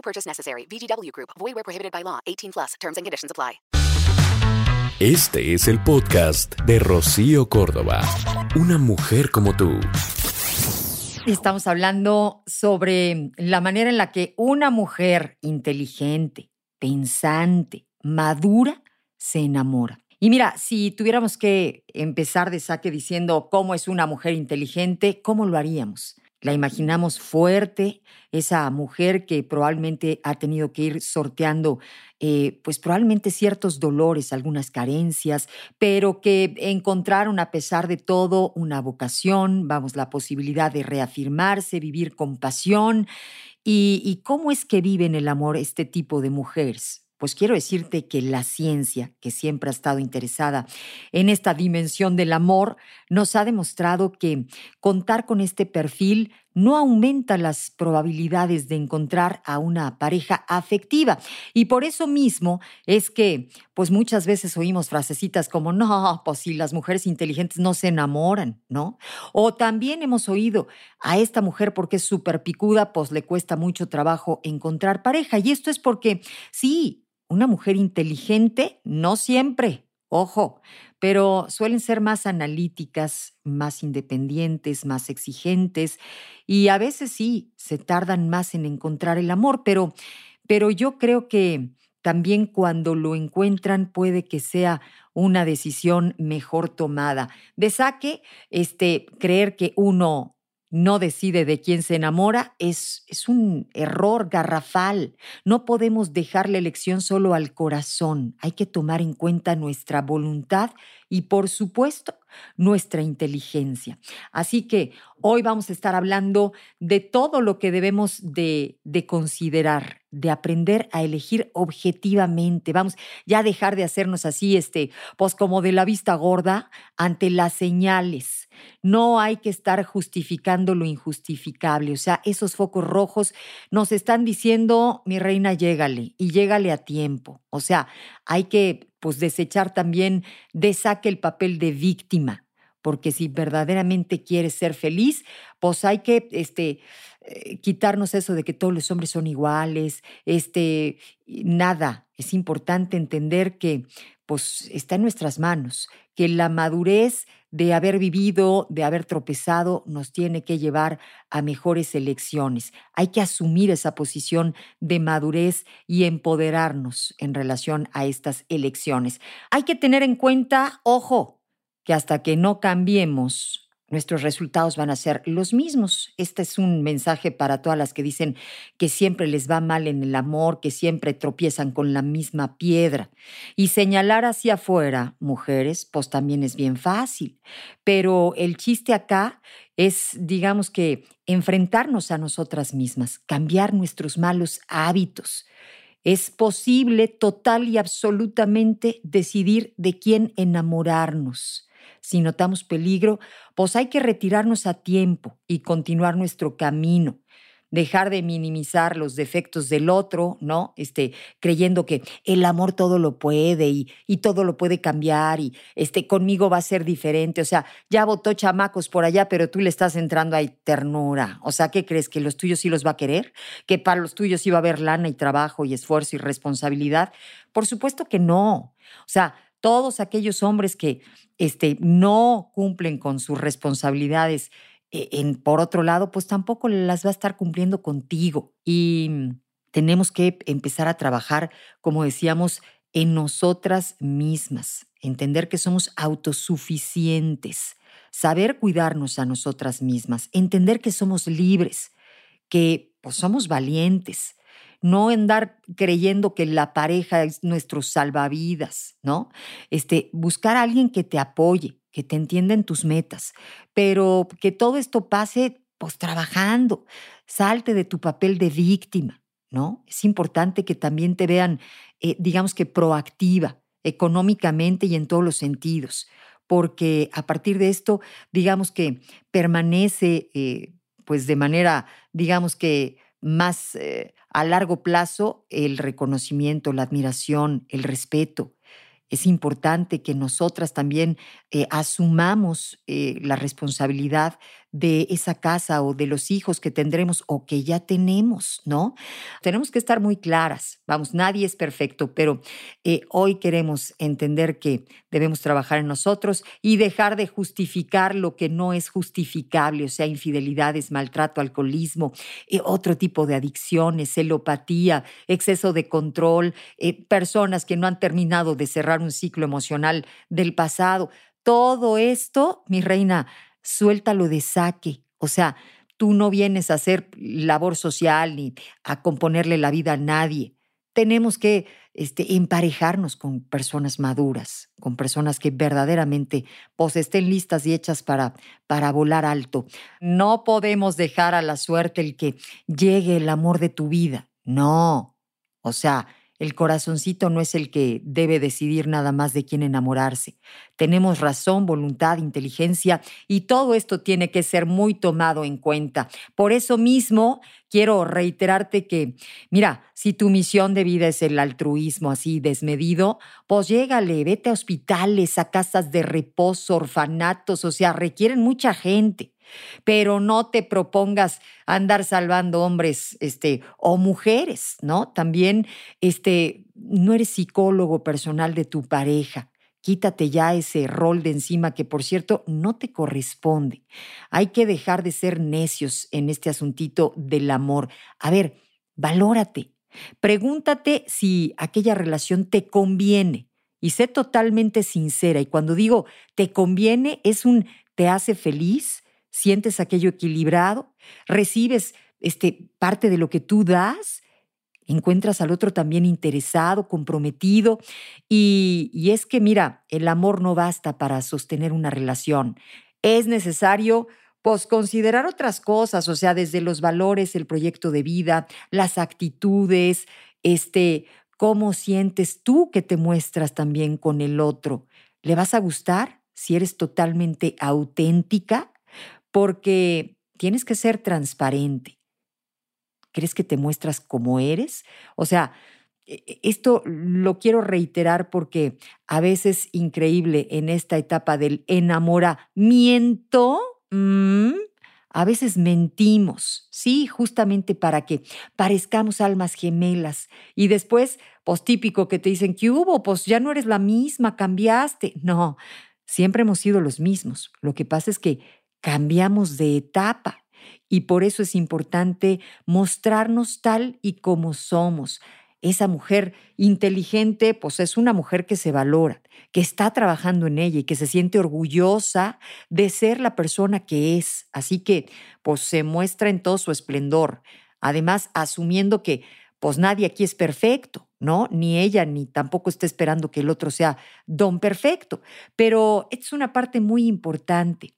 No purchase necessary. VGW Group. Void where prohibited by law. 18 plus. Terms and conditions apply. Este es el podcast de Rocío Córdoba. Una mujer como tú. Estamos hablando sobre la manera en la que una mujer inteligente, pensante, madura, se enamora. Y mira, si tuviéramos que empezar de saque diciendo cómo es una mujer inteligente, ¿cómo lo haríamos? La imaginamos fuerte, esa mujer que probablemente ha tenido que ir sorteando, eh, pues probablemente ciertos dolores, algunas carencias, pero que encontraron a pesar de todo una vocación, vamos, la posibilidad de reafirmarse, vivir con pasión. ¿Y, y cómo es que viven el amor este tipo de mujeres? Pues quiero decirte que la ciencia, que siempre ha estado interesada en esta dimensión del amor, nos ha demostrado que contar con este perfil no aumenta las probabilidades de encontrar a una pareja afectiva. Y por eso mismo es que, pues muchas veces oímos frasecitas como, no, pues si las mujeres inteligentes no se enamoran, ¿no? O también hemos oído, a esta mujer porque es súper picuda, pues le cuesta mucho trabajo encontrar pareja. Y esto es porque, sí, una mujer inteligente, no siempre, ojo, pero suelen ser más analíticas, más independientes, más exigentes y a veces sí, se tardan más en encontrar el amor, pero, pero yo creo que también cuando lo encuentran puede que sea una decisión mejor tomada. De saque, este, creer que uno no decide de quién se enamora es, es un error garrafal. No podemos dejar la elección solo al corazón. Hay que tomar en cuenta nuestra voluntad y, por supuesto, nuestra inteligencia. Así que hoy vamos a estar hablando de todo lo que debemos de, de considerar, de aprender a elegir objetivamente. Vamos ya a dejar de hacernos así, este, pues como de la vista gorda ante las señales. No hay que estar justificando lo injustificable. O sea, esos focos rojos nos están diciendo, mi reina, llégale y llégale a tiempo. O sea, hay que pues desechar también, desaque el papel de víctima, porque si verdaderamente quieres ser feliz, pues hay que este, eh, quitarnos eso de que todos los hombres son iguales, este, nada. Es importante entender que pues está en nuestras manos, que la madurez de haber vivido, de haber tropezado, nos tiene que llevar a mejores elecciones. Hay que asumir esa posición de madurez y empoderarnos en relación a estas elecciones. Hay que tener en cuenta, ojo, que hasta que no cambiemos nuestros resultados van a ser los mismos. Este es un mensaje para todas las que dicen que siempre les va mal en el amor, que siempre tropiezan con la misma piedra. Y señalar hacia afuera, mujeres, pues también es bien fácil. Pero el chiste acá es, digamos que, enfrentarnos a nosotras mismas, cambiar nuestros malos hábitos. Es posible total y absolutamente decidir de quién enamorarnos si notamos peligro, pues hay que retirarnos a tiempo y continuar nuestro camino. Dejar de minimizar los defectos del otro, ¿no? Este, creyendo que el amor todo lo puede y, y todo lo puede cambiar y este, conmigo va a ser diferente. O sea, ya votó chamacos por allá, pero tú le estás entrando ahí ternura. O sea, ¿qué crees? ¿Que los tuyos sí los va a querer? ¿Que para los tuyos sí va a haber lana y trabajo y esfuerzo y responsabilidad? Por supuesto que no. O sea, todos aquellos hombres que este, no cumplen con sus responsabilidades, eh, en, por otro lado, pues tampoco las va a estar cumpliendo contigo. Y tenemos que empezar a trabajar, como decíamos, en nosotras mismas, entender que somos autosuficientes, saber cuidarnos a nosotras mismas, entender que somos libres, que pues, somos valientes, no andar creyendo que la pareja es nuestro salvavidas, ¿no? Este, buscar a alguien que te apoye, que te entienda en tus metas, pero que todo esto pase pues trabajando. Salte de tu papel de víctima. ¿no? Es importante que también te vean, eh, digamos que proactiva económicamente y en todos los sentidos, porque a partir de esto, digamos que permanece, eh, pues de manera, digamos que más eh, a largo plazo, el reconocimiento, la admiración, el respeto. Es importante que nosotras también asumamos la responsabilidad de esa casa o de los hijos que tendremos o que ya tenemos, ¿no? Tenemos que estar muy claras. Vamos, nadie es perfecto, pero eh, hoy queremos entender que debemos trabajar en nosotros y dejar de justificar lo que no es justificable, o sea, infidelidades, maltrato, alcoholismo, eh, otro tipo de adicciones, celopatía, exceso de control, eh, personas que no han terminado de cerrar un ciclo emocional del pasado. Todo esto, mi reina, suéltalo de saque. O sea, tú no vienes a hacer labor social ni a componerle la vida a nadie. Tenemos que este, emparejarnos con personas maduras, con personas que verdaderamente pues, estén listas y hechas para, para volar alto. No podemos dejar a la suerte el que llegue el amor de tu vida. No. O sea, el corazoncito no es el que debe decidir nada más de quién enamorarse. Tenemos razón, voluntad, inteligencia y todo esto tiene que ser muy tomado en cuenta. Por eso mismo quiero reiterarte que, mira, si tu misión de vida es el altruismo así desmedido, pues llégale, vete a hospitales, a casas de reposo, orfanatos, o sea, requieren mucha gente pero no te propongas andar salvando hombres este, o mujeres, ¿no? También este, no eres psicólogo personal de tu pareja. Quítate ya ese rol de encima que, por cierto, no te corresponde. Hay que dejar de ser necios en este asuntito del amor. A ver, valórate. Pregúntate si aquella relación te conviene y sé totalmente sincera. Y cuando digo te conviene, es un te hace feliz, sientes aquello equilibrado, recibes este, parte de lo que tú das, encuentras al otro también interesado, comprometido. Y, y es que, mira, el amor no basta para sostener una relación. Es necesario pues considerar otras cosas, o sea, desde los valores, el proyecto de vida, las actitudes, este, cómo sientes tú que te muestras también con el otro. ¿Le vas a gustar si eres totalmente auténtica? Porque tienes que ser transparente. ¿Crees que te muestras como eres? O sea, e, e, esto lo quiero reiterar porque a veces increíble en esta etapa del enamoramiento, mm, a veces mentimos, sí, justamente para que parezcamos almas gemelas. Y después, pues típico que te dicen, ¿qué hubo? Pues ya no eres la misma, cambiaste. No, siempre hemos sido los mismos. Lo que pasa es que cambiamos de etapa y por eso es importante mostrarnos tal y como somos. Esa mujer inteligente, pues es una mujer que se valora, que está trabajando en ella y que se siente orgullosa de ser la persona que es. Así que, pues se muestra en todo su esplendor. Además, asumiendo que, pues nadie aquí es perfecto, ¿no? Ni ella, ni tampoco está esperando que el otro sea don perfecto. Pero es una parte muy importante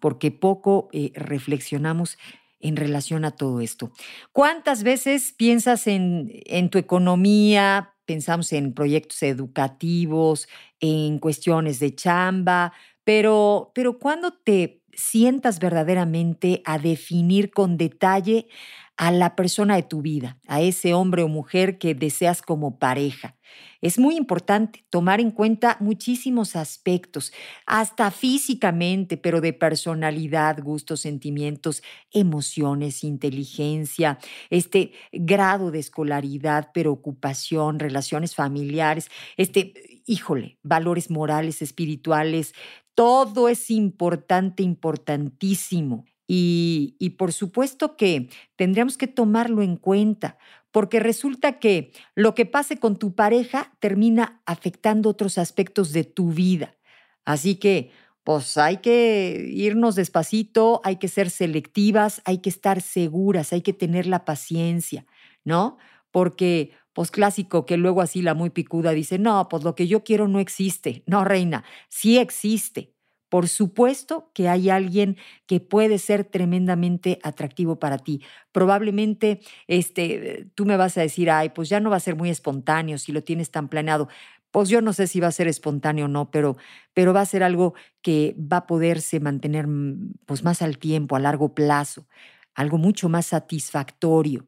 porque poco eh, reflexionamos en relación a todo esto. ¿Cuántas veces piensas en, en tu economía? Pensamos en proyectos educativos, en cuestiones de chamba, pero, pero cuando te sientas verdaderamente a definir con detalle a la persona de tu vida, a ese hombre o mujer que deseas como pareja. Es muy importante tomar en cuenta muchísimos aspectos, hasta físicamente, pero de personalidad, gustos, sentimientos, emociones, inteligencia, este grado de escolaridad, preocupación, relaciones familiares, este, híjole, valores morales, espirituales, todo es importante, importantísimo. Y, por supuesto que tendríamos que tomarlo en cuenta, porque resulta que lo que pase con tu pareja termina afectando otros aspectos de tu vida. Así que, pues hay que irnos despacito, hay que ser selectivas, hay que estar seguras, hay que tener la paciencia, ¿no? Porque, pues clásico, que luego así la muy picuda dice, no, pues lo que yo quiero no existe. No, reina, sí existe por supuesto que hay alguien que puede ser tremendamente atractivo para ti. Probablemente este, tú me vas a decir, ay, pues ya no va a ser muy espontáneo si lo tienes tan planeado. Pues yo no sé si va a ser espontáneo o no, pero, pero va a ser algo que va a poderse mantener mm, pues, más al tiempo, a largo plazo, algo mucho más satisfactorio.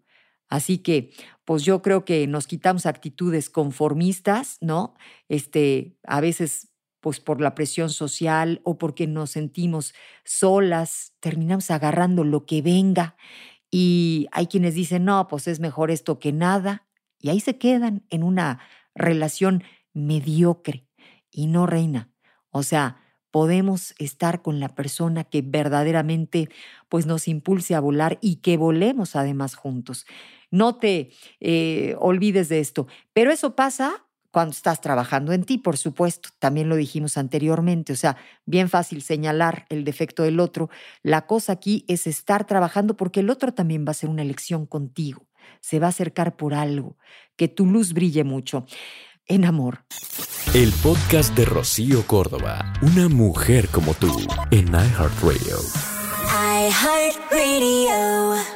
Así que, pues yo creo que nos quitamos actitudes conformistas, ¿no? Este, a veces, pues por la presión social o porque nos sentimos solas, terminamos agarrando lo que venga. Y hay quienes dicen, no, pues es mejor esto que nada. Y ahí se quedan en una relación mediocre y no reina. O sea, podemos estar con la persona que verdaderamente pues nos impulse a volar y que volemos además juntos. No te eh, olvides de esto, pero eso pasa cuando estás trabajando en ti, por supuesto, también lo dijimos anteriormente, o sea, bien fácil señalar el defecto del otro. La cosa aquí es estar trabajando porque el otro también va a ser una elección contigo, se va a acercar por algo, que tu luz brille mucho en amor. El podcast de Rocío Córdoba, una mujer como tú, en iHeartRadio. iHeartRadio.